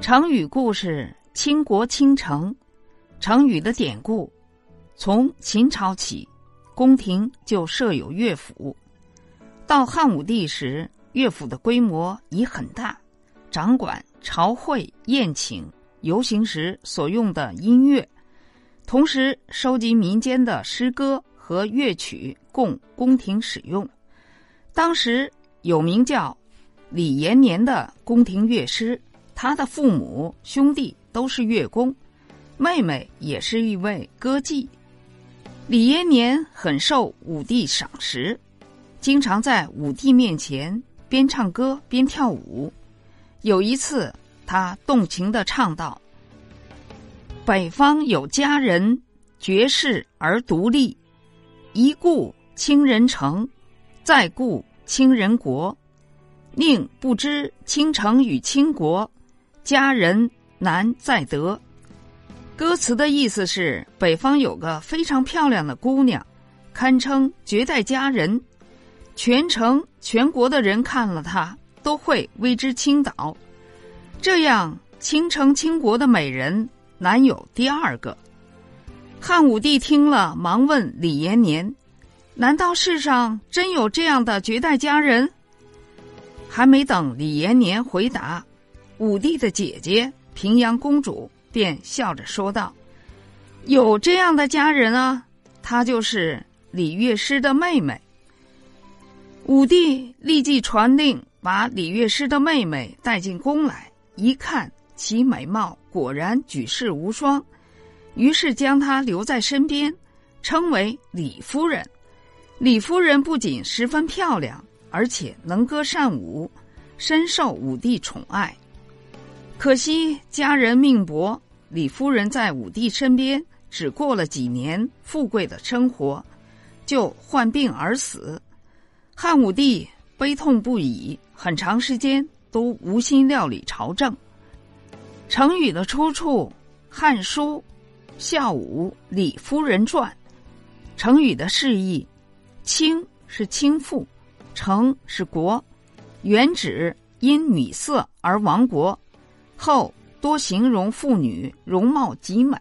成语故事：倾国倾城。成语的典故，从秦朝起，宫廷就设有乐府。到汉武帝时，乐府的规模已很大，掌管朝会、宴请、游行时所用的音乐，同时收集民间的诗歌和乐曲供宫廷使用。当时有名叫李延年的宫廷乐师。他的父母兄弟都是乐工，妹妹也是一位歌妓。李延年很受武帝赏识，经常在武帝面前边唱歌边跳舞。有一次，他动情的唱道：“北方有佳人，绝世而独立。一顾倾人城，再顾倾人国。宁不知倾城与倾国？”佳人难再得。歌词的意思是，北方有个非常漂亮的姑娘，堪称绝代佳人，全城全国的人看了她都会为之倾倒。这样倾城倾国的美人难有第二个。汉武帝听了，忙问李延年：“难道世上真有这样的绝代佳人？”还没等李延年回答。武帝的姐姐平阳公主便笑着说道：“有这样的佳人啊，她就是李乐师的妹妹。”武帝立即传令，把李乐师的妹妹带进宫来，一看其美貌果然举世无双，于是将她留在身边，称为李夫人。李夫人不仅十分漂亮，而且能歌善舞，深受武帝宠爱。可惜家人命薄，李夫人在武帝身边只过了几年富贵的生活，就患病而死。汉武帝悲痛不已，很长时间都无心料理朝政。成语的出处《汉书·孝武李夫人传》。成语的释义：倾是倾覆，城是国，原指因女色而亡国。后多形容妇女容貌极美。